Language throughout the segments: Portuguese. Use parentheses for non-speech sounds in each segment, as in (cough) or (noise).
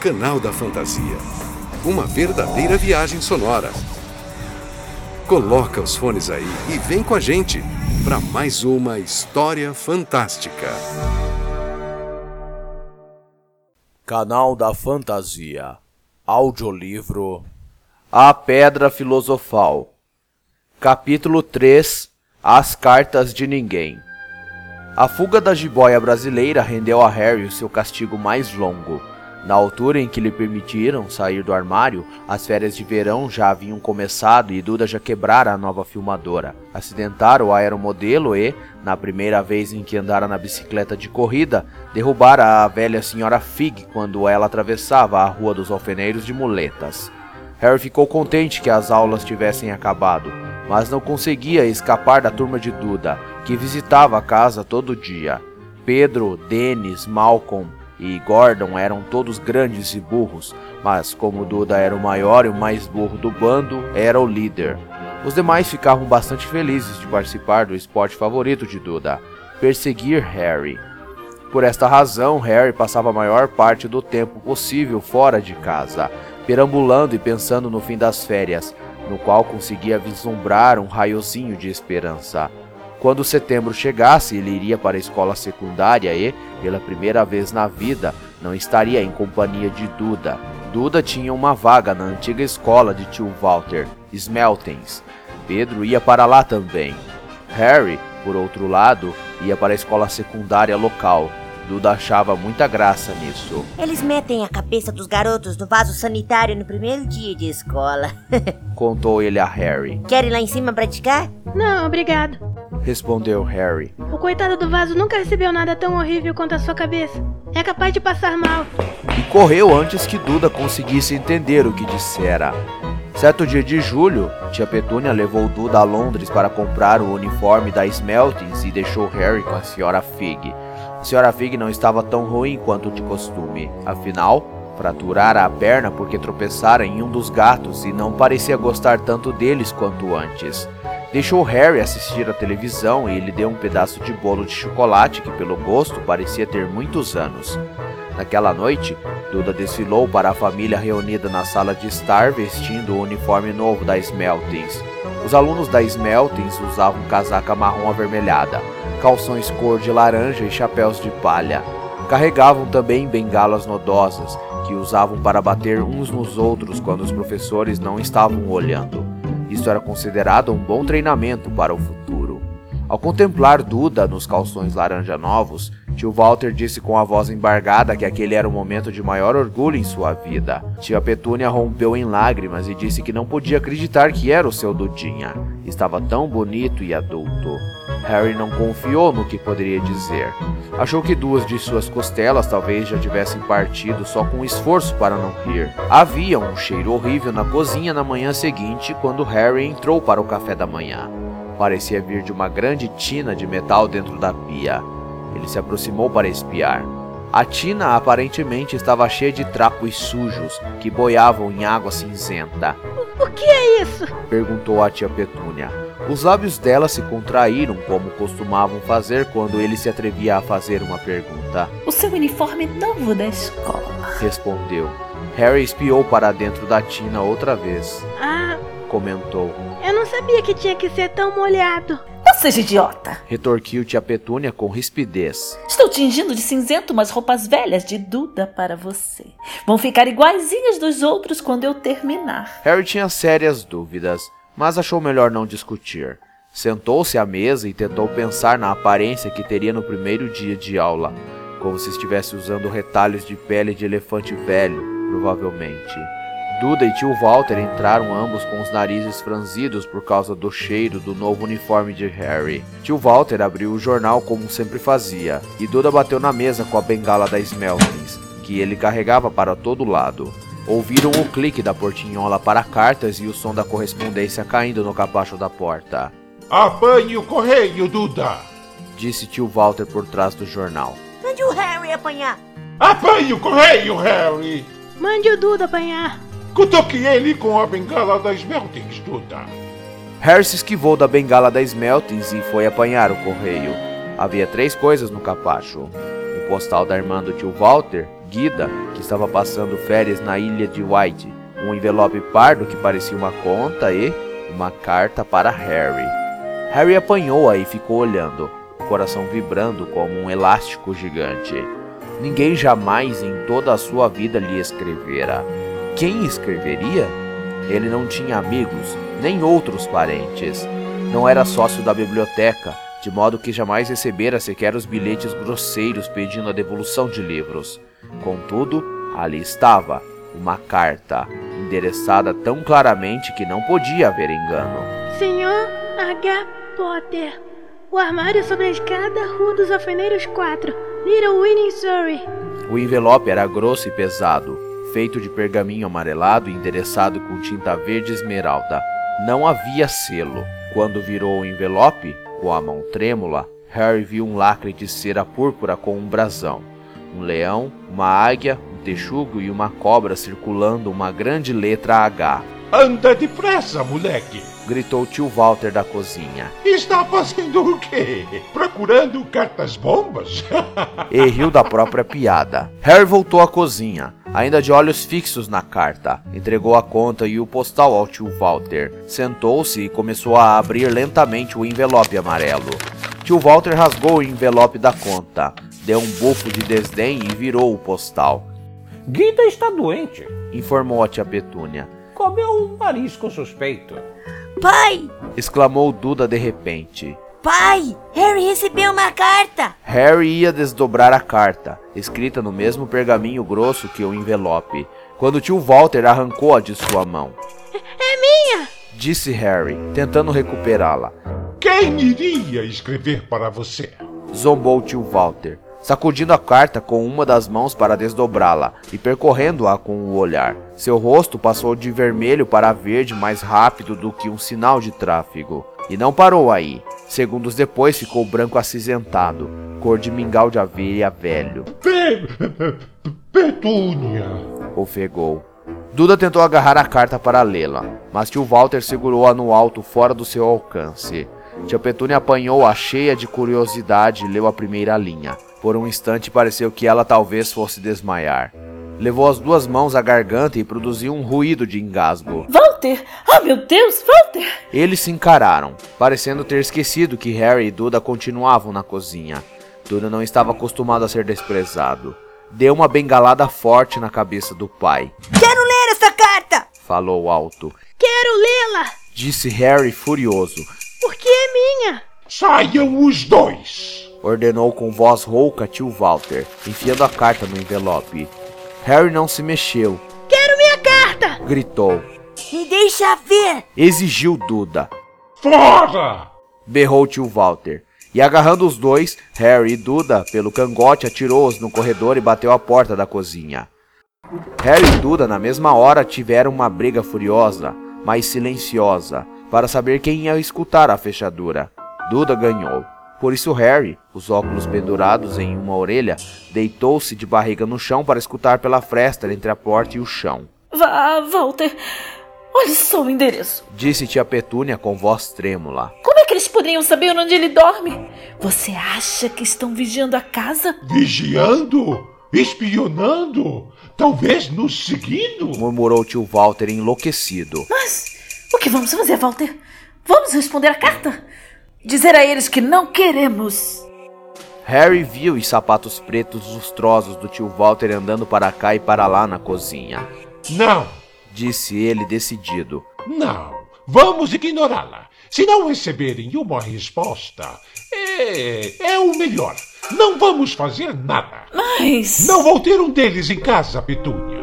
Canal da Fantasia. Uma verdadeira viagem sonora. Coloca os fones aí e vem com a gente para mais uma história fantástica. Canal da Fantasia. Audiolivro A Pedra Filosofal. Capítulo 3 As Cartas de Ninguém. A fuga da jiboia brasileira rendeu a Harry o seu castigo mais longo. Na altura em que lhe permitiram sair do armário, as férias de verão já haviam começado e Duda já quebrara a nova filmadora. Acidentara o aeromodelo e, na primeira vez em que andara na bicicleta de corrida, derrubara a velha senhora Fig quando ela atravessava a rua dos alfeneiros de muletas. Harry ficou contente que as aulas tivessem acabado, mas não conseguia escapar da turma de Duda, que visitava a casa todo dia. Pedro, Dennis, Malcolm e Gordon eram todos grandes e burros, mas como Duda era o maior e o mais burro do bando, era o líder. Os demais ficavam bastante felizes de participar do esporte favorito de Duda, perseguir Harry. Por esta razão, Harry passava a maior parte do tempo possível fora de casa, perambulando e pensando no fim das férias, no qual conseguia vislumbrar um raiozinho de esperança. Quando setembro chegasse, ele iria para a escola secundária e, pela primeira vez na vida, não estaria em companhia de Duda. Duda tinha uma vaga na antiga escola de tio Walter, Smeltens. Pedro ia para lá também. Harry, por outro lado, ia para a escola secundária local, Duda achava muita graça nisso. Eles metem a cabeça dos garotos no vaso sanitário no primeiro dia de escola. (laughs) Contou ele a Harry. Quer ir lá em cima praticar? Não, obrigado. Respondeu Harry. O coitado do vaso nunca recebeu nada tão horrível quanto a sua cabeça. É capaz de passar mal. E correu antes que Duda conseguisse entender o que dissera. Certo dia de julho, tia Petúnia levou Duda a Londres para comprar o uniforme da Smeltings e deixou Harry com a senhora Fig. A senhora Fig não estava tão ruim quanto de costume. Afinal, fraturara a perna porque tropeçara em um dos gatos e não parecia gostar tanto deles quanto antes. Deixou Harry assistir à televisão e ele deu um pedaço de bolo de chocolate que, pelo gosto, parecia ter muitos anos. Naquela noite, Duda desfilou para a família reunida na sala de estar vestindo o uniforme novo da Smeltings. Os alunos da Smeltings usavam casaca marrom avermelhada, calções cor de laranja e chapéus de palha. Carregavam também bengalas nodosas, que usavam para bater uns nos outros quando os professores não estavam olhando. Isso era considerado um bom treinamento para o futuro. Ao contemplar Duda nos calções laranja novos, tio Walter disse com a voz embargada que aquele era o momento de maior orgulho em sua vida. Tia Petúnia rompeu em lágrimas e disse que não podia acreditar que era o seu Dudinha. Estava tão bonito e adulto. Harry não confiou no que poderia dizer. Achou que duas de suas costelas talvez já tivessem partido só com esforço para não rir. Havia um cheiro horrível na cozinha na manhã seguinte quando Harry entrou para o café da manhã. Parecia vir de uma grande tina de metal dentro da pia. Ele se aproximou para espiar. A tina aparentemente estava cheia de trapos sujos que boiavam em água cinzenta. O que é isso? Perguntou a tia Petúnia. Os lábios dela se contraíram como costumavam fazer quando ele se atrevia a fazer uma pergunta. O seu uniforme novo da escola. Respondeu. Harry espiou para dentro da tina outra vez. Ah, Comentou. eu não sabia que tinha que ser tão molhado. Não seja idiota. Retorquiu tia Petúnia com rispidez. Estou tingindo de cinzento umas roupas velhas de Duda para você. Vão ficar iguaizinhas dos outros quando eu terminar. Harry tinha sérias dúvidas, mas achou melhor não discutir. Sentou-se à mesa e tentou pensar na aparência que teria no primeiro dia de aula, como se estivesse usando retalhos de pele de elefante velho, provavelmente. Duda e tio Walter entraram ambos com os narizes franzidos por causa do cheiro do novo uniforme de Harry. Tio Walter abriu o jornal como sempre fazia, e Duda bateu na mesa com a bengala da Smeltings, que ele carregava para todo lado. Ouviram o clique da portinhola para cartas e o som da correspondência caindo no capacho da porta. Apanhe o correio, Duda! Disse tio Walter por trás do jornal. Mande o Harry apanhar. Apanhe o correio, Harry! Mande o Duda apanhar. Cutuque ele com a bengala das Meltings, Duda. Harry se esquivou da bengala da Smeltings e foi apanhar o correio. Havia três coisas no capacho: um postal da irmã do tio Walter, Guida, que estava passando férias na ilha de White, um envelope pardo que parecia uma conta e uma carta para Harry. Harry apanhou-a e ficou olhando, o coração vibrando como um elástico gigante. Ninguém jamais em toda a sua vida lhe escrevera. Quem escreveria? Ele não tinha amigos, nem outros parentes. Não era sócio da biblioteca, de modo que jamais recebera sequer os bilhetes grosseiros pedindo a devolução de livros. Contudo, ali estava, uma carta, endereçada tão claramente que não podia haver engano. Senhor H. Potter, o armário sobre a escada, Rua dos Alfeneiros 4, Little Winning, Surrey. O envelope era grosso e pesado, feito de pergaminho amarelado e endereçado com tinta verde esmeralda. Não havia selo. Quando virou o envelope, com a mão trêmula, Harry viu um lacre de cera púrpura com um brasão. Um leão, uma águia, um texugo e uma cobra circulando uma grande letra H. Anda depressa, moleque! Gritou tio Walter da cozinha. Está fazendo o quê? Procurando cartas bombas? (laughs) e riu da própria piada. Harry voltou à cozinha, ainda de olhos fixos na carta. Entregou a conta e o postal ao tio Walter. Sentou-se e começou a abrir lentamente o envelope amarelo. Tio Walter rasgou o envelope da conta, deu um bufo de desdém e virou o postal. Guida está doente, informou a tia Petúnia. Comeu um marisco suspeito. Pai! exclamou Duda de repente. Pai! Harry recebeu uma carta! Harry ia desdobrar a carta, escrita no mesmo pergaminho grosso que o envelope, quando tio Walter arrancou-a de sua mão. É minha! Disse Harry, tentando recuperá-la. Quem iria escrever para você? Zombou tio Walter, sacudindo a carta com uma das mãos para desdobrá-la e percorrendo-a com o olhar. Seu rosto passou de vermelho para verde mais rápido do que um sinal de tráfego. E não parou aí. Segundos depois ficou branco acinzentado, cor de mingau de aveia velho. Pe Petúnia! Ofegou. Duda tentou agarrar a carta para lê-la, mas tio Walter segurou-a no alto fora do seu alcance. Tia Petúnia apanhou-a cheia de curiosidade e leu a primeira linha. Por um instante pareceu que ela talvez fosse desmaiar. Levou as duas mãos à garganta e produziu um ruído de engasgo. Walter! Oh, meu Deus, Walter! Eles se encararam, parecendo ter esquecido que Harry e Duda continuavam na cozinha. Duda não estava acostumado a ser desprezado. Deu uma bengalada forte na cabeça do pai. Quero ler essa carta! Falou alto. Quero lê-la! Disse Harry furioso. Porque é minha! Saiam os dois! Ordenou com voz rouca tio Walter, enfiando a carta no envelope. Harry não se mexeu. Quero minha carta! Gritou. Me deixa ver! Exigiu Duda. Fora! Berrou tio Walter. E agarrando os dois, Harry e Duda, pelo cangote, atirou-os no corredor e bateu a porta da cozinha. Harry e Duda, na mesma hora, tiveram uma briga furiosa, mas silenciosa, para saber quem ia escutar a fechadura. Duda ganhou. Por isso Harry, os óculos pendurados em uma orelha, deitou-se de barriga no chão para escutar pela fresta entre a porta e o chão. Vá, Walter. Olhe só o endereço. Disse tia Petúnia com voz trêmula. Como é que eles poderiam saber onde ele dorme? Você acha que estão vigiando a casa? Vigiando? Espionando? Talvez nos seguindo? Murmurou tio Walter enlouquecido. Mas o que vamos fazer, Walter? Vamos responder a carta? Dizer a eles que não queremos. Harry viu os sapatos pretos lustrosos do tio Walter andando para cá e para lá na cozinha. Não, Disse ele decidido. não. Vamos ignorá-la. Se não receberem uma resposta, é, é o melhor. Não vamos fazer nada. Mas. Não vou ter um deles em casa, Petúnia.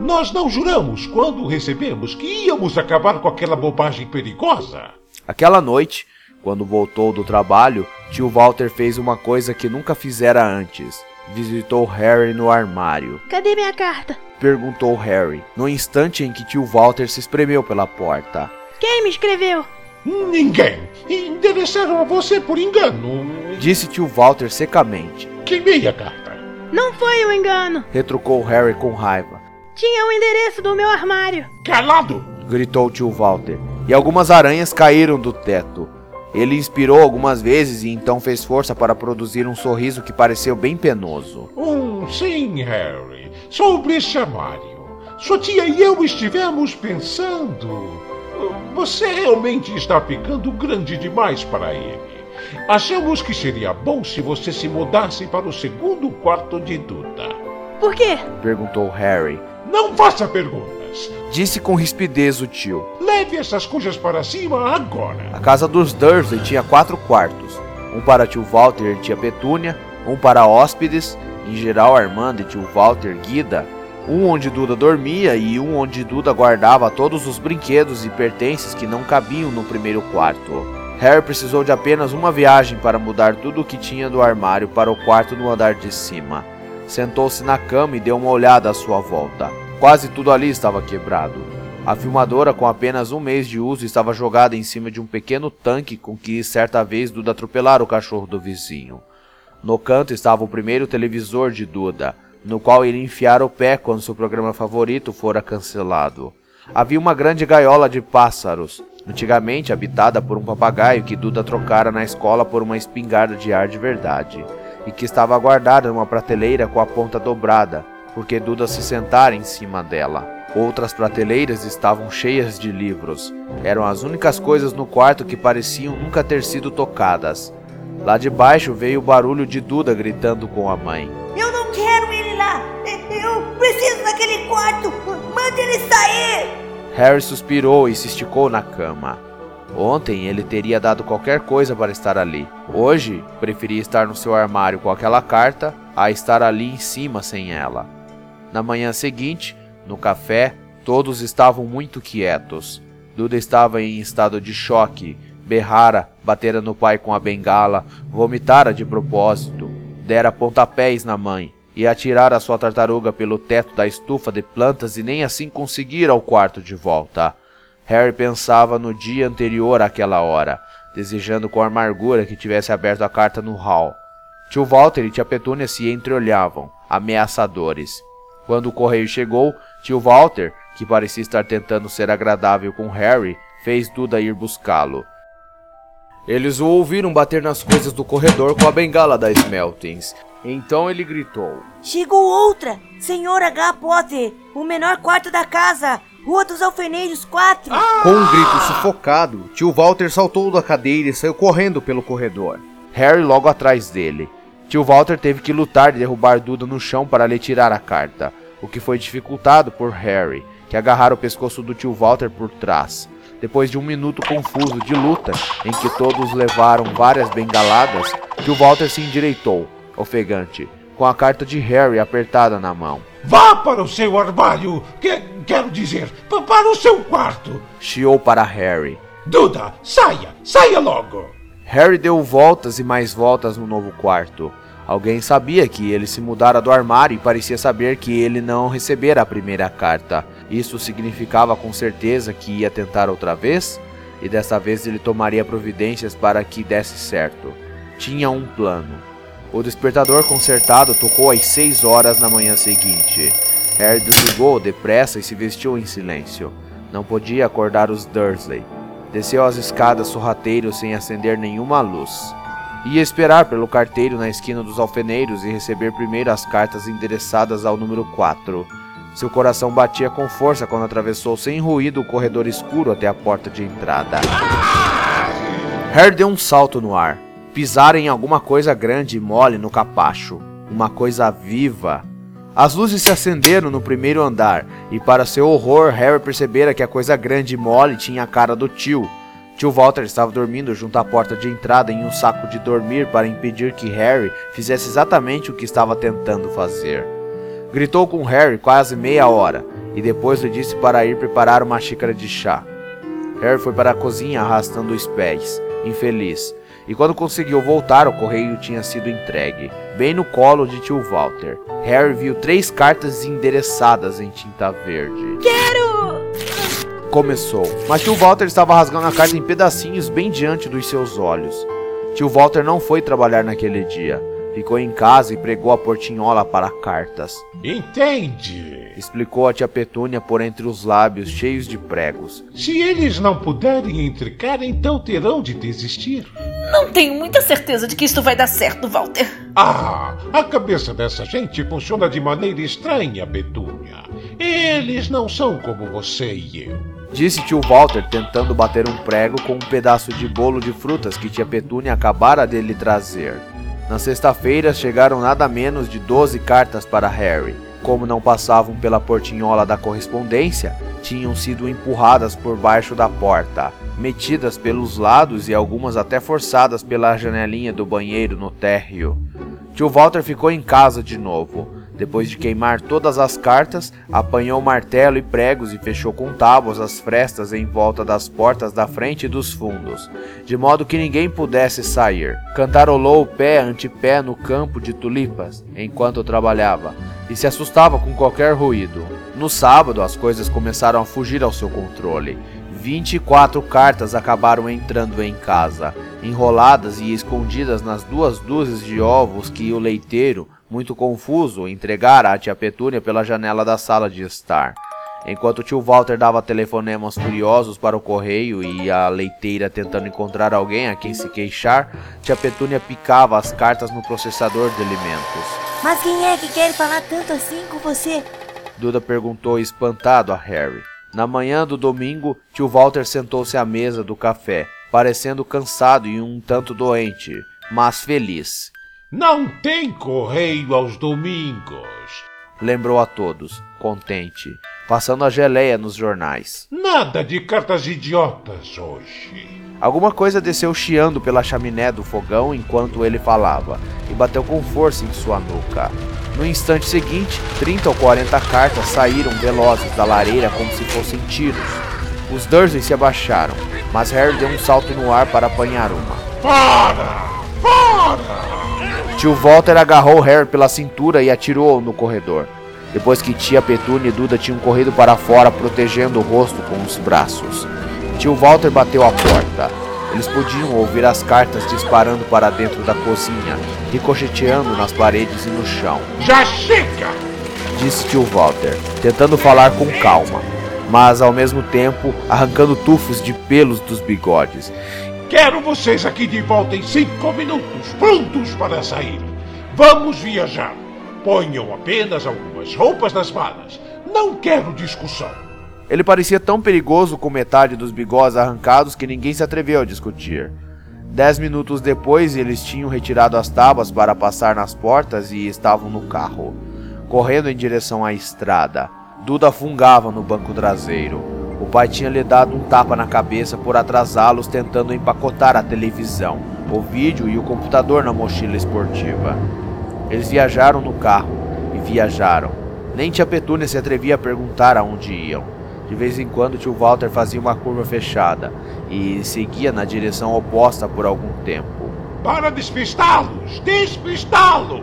Nós não juramos quando recebemos que íamos acabar com aquela bobagem perigosa. Aquela noite, quando voltou do trabalho, tio Walter fez uma coisa que nunca fizera antes. Visitou Harry no armário. Cadê minha carta? Perguntou Harry, no instante em que tio Walter se espremeu pela porta. Quem me escreveu? Ninguém. Endereçaram a você por engano. Disse tio Walter secamente. Queimei a carta. Não foi um engano. Retrucou Harry com raiva. Tinha o endereço do meu armário. Calado! Gritou tio Walter. E algumas aranhas caíram do teto. Ele inspirou algumas vezes e então fez força para produzir um sorriso que pareceu bem penoso. Um sim, Harry. Sobre esse armário. Sua tia e eu estivemos pensando. Você realmente está ficando grande demais para ele. Achamos que seria bom se você se mudasse para o segundo quarto de Duda. Por quê? Perguntou Harry. Não faça perguntas. Disse com rispidez o tio. Leve essas coisas para cima agora. A casa dos Dursley tinha quatro quartos. Um para tio Walter e tia Petúnia, um para hóspedes, em geral Armando e tio Walter Guida, um onde Duda dormia e um onde Duda guardava todos os brinquedos e pertences que não cabiam no primeiro quarto. Harry precisou de apenas uma viagem para mudar tudo o que tinha do armário para o quarto no andar de cima. Sentou-se na cama e deu uma olhada à sua volta. Quase tudo ali estava quebrado. A filmadora, com apenas um mês de uso, estava jogada em cima de um pequeno tanque com que certa vez Duda atropelara o cachorro do vizinho. No canto estava o primeiro televisor de Duda, no qual ele enfiara o pé quando seu programa favorito fora cancelado. Havia uma grande gaiola de pássaros, antigamente habitada por um papagaio que Duda trocara na escola por uma espingarda de ar de verdade, e que estava guardada numa prateleira com a ponta dobrada, porque Duda se sentara em cima dela. Outras prateleiras estavam cheias de livros. Eram as únicas coisas no quarto que pareciam nunca ter sido tocadas. Lá de baixo veio o barulho de Duda gritando com a mãe. Eu não quero ele lá! Eu preciso daquele quarto! Mande ele sair! Harry suspirou e se esticou na cama. Ontem ele teria dado qualquer coisa para estar ali. Hoje, preferia estar no seu armário com aquela carta a estar ali em cima sem ela. Na manhã seguinte, no café, todos estavam muito quietos. Duda estava em estado de choque, berrara, batera no pai com a bengala, vomitara de propósito, dera pontapés na mãe e atirara sua tartaruga pelo teto da estufa de plantas e nem assim conseguira ao quarto de volta. Harry pensava no dia anterior àquela hora, desejando com amargura que tivesse aberto a carta no hall. Tio Walter e tia Petúnia se entreolhavam, ameaçadores. Quando o correio chegou, tio Walter, que parecia estar tentando ser agradável com Harry, fez Duda ir buscá-lo. Eles o ouviram bater nas coisas do corredor com a bengala da Smeltings. Então ele gritou: Chegou outra! Senhor H. Potter! O menor quarto da casa! Rua dos Alfeneiros 4! Com um grito sufocado, tio Walter saltou da cadeira e saiu correndo pelo corredor. Harry logo atrás dele. Tio Walter teve que lutar e derrubar Duda no chão para lhe tirar a carta, o que foi dificultado por Harry, que agarrara o pescoço do tio Walter por trás. Depois de um minuto confuso de luta, em que todos levaram várias bengaladas, tio Walter se endireitou, ofegante, com a carta de Harry apertada na mão. Vá para o seu armário! Que, quero dizer, pa- para o seu quarto! Chiou para Harry. Duda, saia! Saia logo! Harry deu voltas e mais voltas no novo quarto. Alguém sabia que ele se mudara do armário e parecia saber que ele não recebera a primeira carta. Isso significava com certeza que ia tentar outra vez? E dessa vez ele tomaria providências para que desse certo. Tinha um plano. O despertador consertado tocou às 6 horas na manhã seguinte. Harry desligou depressa e se vestiu em silêncio. Não podia acordar os Dursley. Desceu as escadas sorrateiro sem acender nenhuma luz. Ia esperar pelo carteiro na esquina dos alfeneiros e receber primeiro as cartas endereçadas ao número 4. Seu coração batia com força quando atravessou sem ruído o corredor escuro até a porta de entrada. Harry deu um salto no ar. Pisara em alguma coisa grande e mole no capacho. Uma coisa viva. As luzes se acenderam no primeiro andar, e para seu horror, Harry percebera que a coisa grande e mole tinha a cara do tio. Tio Walter estava dormindo junto à porta de entrada em um saco de dormir para impedir que Harry fizesse exatamente o que estava tentando fazer. Gritou com Harry quase meia hora, e depois lhe disse para ir preparar uma xícara de chá. Harry foi para a cozinha arrastando os pés, infeliz, e quando conseguiu voltar, o correio tinha sido entregue, bem no colo de tio Walter. Harry viu três cartas endereçadas em tinta verde. Quero! Começou, mas tio Walter estava rasgando a carta em pedacinhos bem diante dos seus olhos. Tio Walter não foi trabalhar naquele dia. Ficou em casa e pregou a portinhola para cartas. Entende? Explicou a tia Petúnia por entre os lábios cheios de pregos. Se eles não puderem intricar, então terão de desistir. Não tenho muita certeza de que isto vai dar certo, Walter. Ah, a cabeça dessa gente funciona de maneira estranha, Petúnia. Eles não são como você e eu. Disse tio Walter tentando bater um prego com um pedaço de bolo de frutas que tia Petúnia acabara de lhe trazer. Na sexta-feira chegaram nada menos de 12 cartas para Harry. Como não passavam pela portinhola da correspondência, tinham sido empurradas por baixo da porta, metidas pelos lados e algumas até forçadas pela janelinha do banheiro no térreo. Tio Walter ficou em casa de novo. Depois de queimar todas as cartas, apanhou martelo e pregos e fechou com tábuas as frestas em volta das portas da frente e dos fundos, de modo que ninguém pudesse sair. Cantarolou pé ante pé no campo de tulipas, enquanto trabalhava, e se assustava com qualquer ruído. No sábado, as coisas começaram a fugir ao seu controle. 24 cartas acabaram entrando em casa, enroladas e escondidas nas duas dúzias de ovos que o leiteiro, muito confuso, entregara à tia Petúnia pela janela da sala de estar. Enquanto o tio Walter dava telefonemas furiosos para o correio e a leiteira tentando encontrar alguém a quem se queixar, tia Petúnia picava as cartas no processador de alimentos. Mas quem é que quer falar tanto assim com você? Duda perguntou espantado a Harry. Na manhã do domingo, tio Walter sentou-se à mesa do café, parecendo cansado e um tanto doente, mas feliz. Não tem correio aos domingos. Lembrou a todos, contente, passando a geleia nos jornais. Nada de cartas idiotas hoje. Alguma coisa desceu chiando pela chaminé do fogão enquanto ele falava e bateu com força em sua nuca. No instante seguinte, 30 ou 40 cartas saíram velozes da lareira como se fossem tiros. Os Dursley se abaixaram, mas Harry deu um salto no ar para apanhar uma. Para! Para! Tio Walter agarrou Harry pela cintura e atirou-o no corredor, depois que tia Petúnia e Duda tinham corrido para fora protegendo o rosto com os braços. Tio Walter bateu a porta. Eles podiam ouvir as cartas disparando para dentro da cozinha, ricocheteando nas paredes e no chão. Já chega! Disse tio Walter, tentando falar com calma, mas ao mesmo tempo arrancando tufos de pelos dos bigodes. Quero vocês aqui de volta em cinco minutos, prontos para sair. Vamos viajar. Ponham apenas algumas roupas nas malas. Não quero discussão. Ele parecia tão perigoso com metade dos bigodes arrancados que ninguém se atreveu a discutir. Dez minutos depois, eles tinham retirado as tábuas para passar nas portas e estavam no carro, correndo em direção à estrada. Duda fungava no banco traseiro. O pai tinha lhe dado um tapa na cabeça por atrasá-los tentando empacotar a televisão, o vídeo e o computador na mochila esportiva. Eles viajaram no carro e viajaram. Nem tia Petúnia se atrevia a perguntar aonde iam. De vez em quando, tio Walter fazia uma curva fechada e seguia na direção oposta por algum tempo. Para despistá-los! Despistá-los!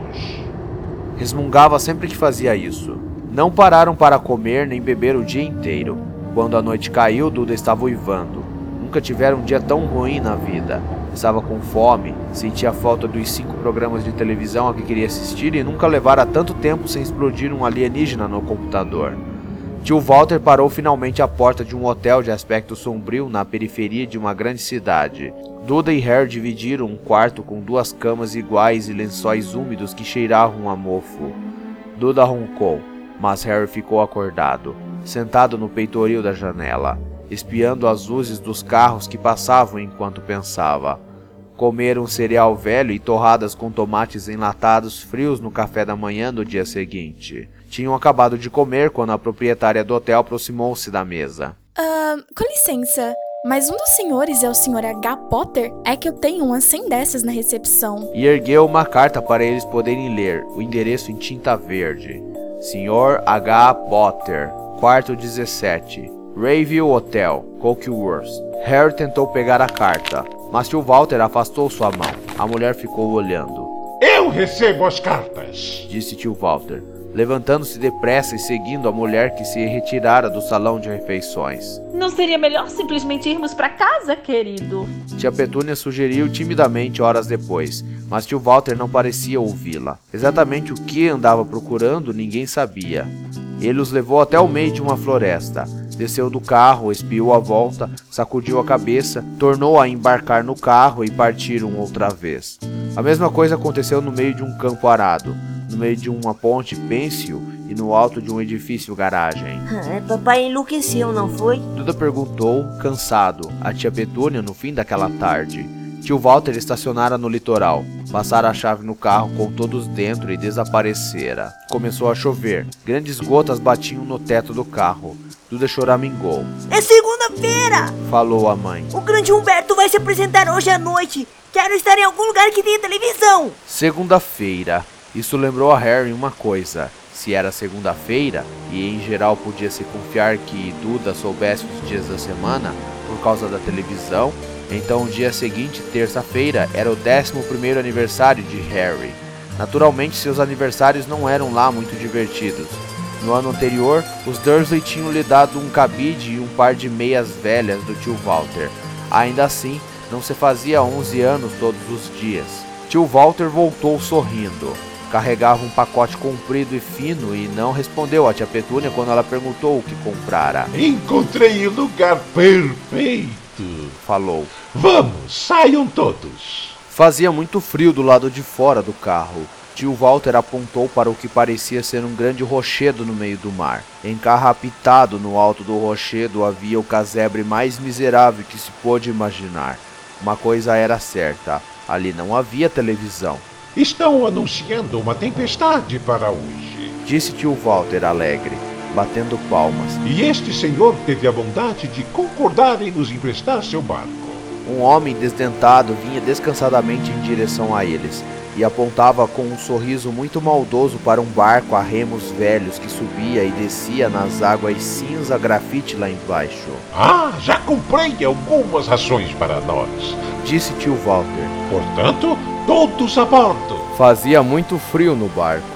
Resmungava sempre que fazia isso. Não pararam para comer nem beber o dia inteiro. Quando a noite caiu, Duda estava uivando. Nunca tiveram um dia tão ruim na vida. Estava com fome, sentia falta dos cinco programas de televisão a que queria assistir e nunca levara tanto tempo sem explodir um alienígena no computador. Tio Walter parou finalmente à porta de um hotel de aspecto sombrio na periferia de uma grande cidade. Duda e Harry dividiram um quarto com duas camas iguais e lençóis úmidos que cheiravam a mofo. Duda roncou, mas Harry ficou acordado, sentado no peitoril da janela, espiando as luzes dos carros que passavam enquanto pensava. Comeram cereal velho e torradas com tomates enlatados frios no café da manhã do dia seguinte. Tinham acabado de comer quando a proprietária do hotel aproximou-se da mesa. Ah, com licença, mas um dos senhores é o Sr. H. Potter? É que eu tenho umas 100 dessas na recepção. E ergueu uma carta para eles poderem ler, o endereço em tinta verde. Sr. H. Potter, quarto 17, Rayville Hotel, Cokeworth. Harry tentou pegar a carta, mas tio Walter afastou sua mão. A mulher ficou olhando. Eu recebo as cartas! Disse tio Walter. levantando-se depressa e seguindo a mulher que se retirara do salão de refeições. Não seria melhor simplesmente irmos para casa, querido? Tia Petúnia sugeriu timidamente horas depois, mas tio Walter não parecia ouvi-la. Exatamente o que andava procurando ninguém sabia. Ele os levou até o meio de uma floresta. Desceu do carro, espiou a volta, sacudiu a cabeça, tornou a embarcar no carro e partiram outra vez. A mesma coisa aconteceu no meio de um campo arado no meio de uma ponte pêncil e no alto de um edifício garagem. Ah, papai enlouqueceu, não foi? Duda perguntou, cansado, a tia Petúnia no fim daquela tarde. Tio Walter estacionara no litoral, passara a chave no carro com todos dentro e desaparecera. Começou a chover. Grandes gotas batiam no teto do carro. Duda choramingou. É segunda-feira! Falou a mãe. O grande Humberto vai se apresentar hoje à noite. Quero estar em algum lugar que tenha televisão. Segunda-feira. Isso lembrou a Harry uma coisa. Se era segunda-feira, e em geral podia se confiar que Duda soubesse os dias da semana por causa da televisão, então o dia seguinte, terça-feira, era o 11 aniversário de Harry. Naturalmente, seus aniversários não eram lá muito divertidos. No ano anterior, os Dursley tinham lhe dado um cabide e um par de meias velhas do tio Walter. Ainda assim, não se fazia 11 anos todos os dias. Tio Walter voltou sorrindo carregava um pacote comprido e fino e não respondeu a tia Petúnia quando ela perguntou o que comprara. Encontrei o lugar perfeito, falou. Vamos, saiam todos. Fazia muito frio do lado de fora do carro. Tio Walter apontou para o que parecia ser um grande rochedo no meio do mar. Encarrapitado no alto do rochedo havia o casebre mais miserável que se pôde imaginar. Uma coisa era certa: ali não havia televisão. Estão anunciando uma tempestade para hoje. Disse tio Walter alegre, batendo palmas. E este senhor teve a bondade de concordar em nos emprestar seu barco. Um homem desdentado vinha descansadamente em direção a eles e apontava com um sorriso muito maldoso para um barco a remos velhos que subia e descia nas águas cinza grafite lá embaixo. Ah, já comprei algumas rações para nós, disse tio Walter. Portanto, todos a bordo. Fazia muito frio no barco.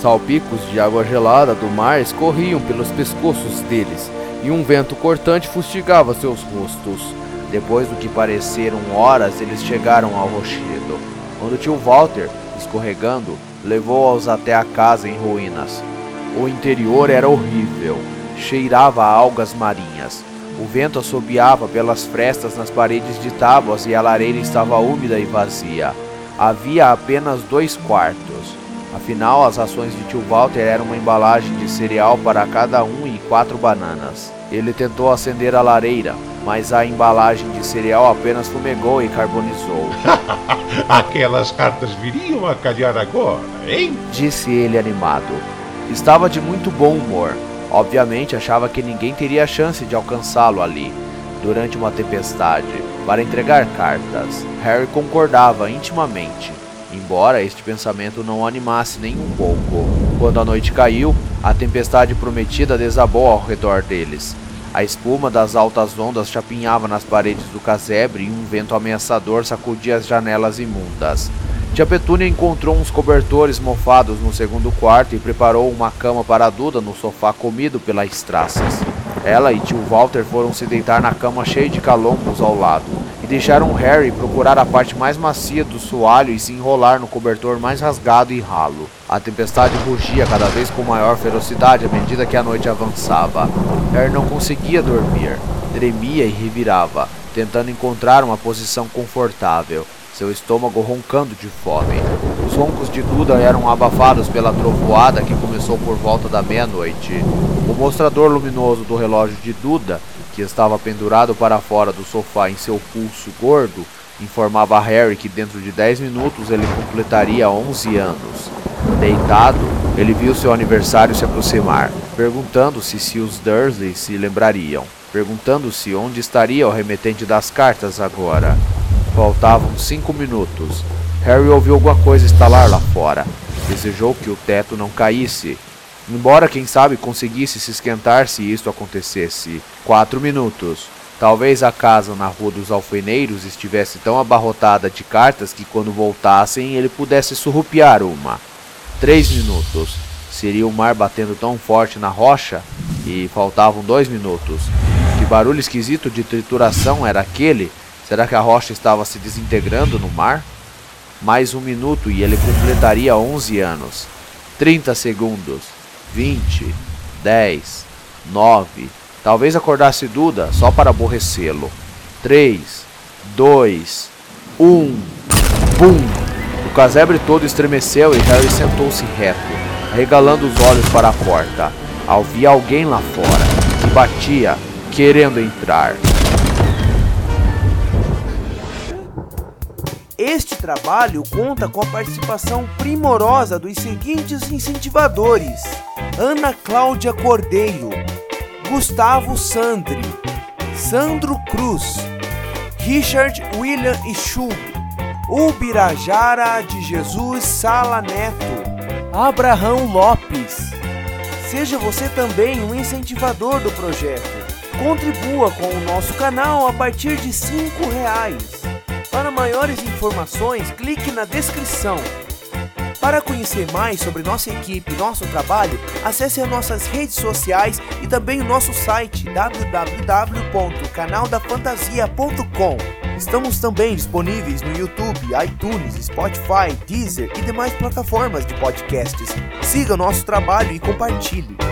Salpicos de água gelada do mar escorriam pelos pescoços deles e um vento cortante fustigava seus rostos. Depois do que pareceram horas, eles chegaram ao rochedo, onde o tio Walter, escorregando, levou-os até a casa em ruínas. O interior era horrível, cheirava a algas marinhas. O vento assobiava pelas frestas nas paredes de tábuas e a lareira estava úmida e vazia. Havia apenas dois quartos. Afinal, as rações de tio Walter eram uma embalagem de cereal para cada um e quatro bananas. Ele tentou acender a lareira, mas a embalagem de cereal apenas fumegou e carbonizou. (laughs) Aquelas cartas viriam a calhar agora, hein? Disse ele animado. Estava de muito bom humor. Obviamente achava que ninguém teria chance de alcançá-lo ali, durante uma tempestade para entregar cartas. Harry concordava intimamente, embora este pensamento não o animasse nem um pouco. Quando a noite caiu, a tempestade prometida desabou ao redor deles. A espuma das altas ondas chapinhava nas paredes do casebre e um vento ameaçador sacudia as janelas imundas. Tia Petúnia encontrou uns cobertores mofados no segundo quarto e preparou uma cama para Duda no sofá comido pelas traças. Ela e tio Walter foram se deitar na cama cheia de calombos ao lado e deixaram Harry procurar a parte mais macia do soalho e se enrolar no cobertor mais rasgado e ralo. A tempestade rugia cada vez com maior ferocidade à medida que a noite avançava. Harry não conseguia dormir, tremia e revirava, tentando encontrar uma posição confortável, seu estômago roncando de fome. Os roncos de Duda eram abafados pela trovoada que começou por volta da meia-noite. O mostrador luminoso do relógio de Duda, que estava pendurado para fora do sofá em seu pulso gordo, informava a Harry que dentro de 10 minutos ele completaria 11 anos. Deitado, ele viu seu aniversário se aproximar, perguntando-se se os Dursley se lembrariam, perguntando-se onde estaria o remetente das cartas agora. Faltavam cinco minutos. Harry ouviu alguma coisa estalar lá fora. Desejou que o teto não caísse. Embora, quem sabe, conseguisse se esquentar se isto acontecesse. Quatro minutos. Talvez a casa na Rua dos Alfeneiros estivesse tão abarrotada de cartas que quando voltassem ele pudesse surrupiar uma. Três minutos. Seria o mar batendo tão forte na rocha e faltavam dois minutos. Que barulho esquisito de trituração era aquele? Será que a rocha estava se desintegrando no mar? Mais um minuto e ele completaria 11 anos. 30 segundos. 20. 10. 9. Talvez acordasse Duda só para aborrecê-lo. 3. 2. 1. Bum! O casebre todo estremeceu e Harry sentou-se reto, regalando os olhos para a porta. Havia alguém lá fora, que batia, querendo entrar. Este trabalho conta com a participação primorosa dos seguintes incentivadores: Ana Cláudia Cordeiro, Gustavo Sandri, Sandro Cruz, Richard William Schub, Ubirajara de Jesus Sala Neto, Abraão Lopes. Seja você também um incentivador do projeto. Contribua com o nosso canal a partir de R$ reais. Para maiores informações, clique na descrição. Para conhecer mais sobre nossa equipe e nosso trabalho, acesse as nossas redes sociais e também o nosso site www.canaldafantasia.com. Estamos também disponíveis no YouTube, iTunes, Spotify, Deezer e demais plataformas de podcasts. Siga nosso trabalho e compartilhe.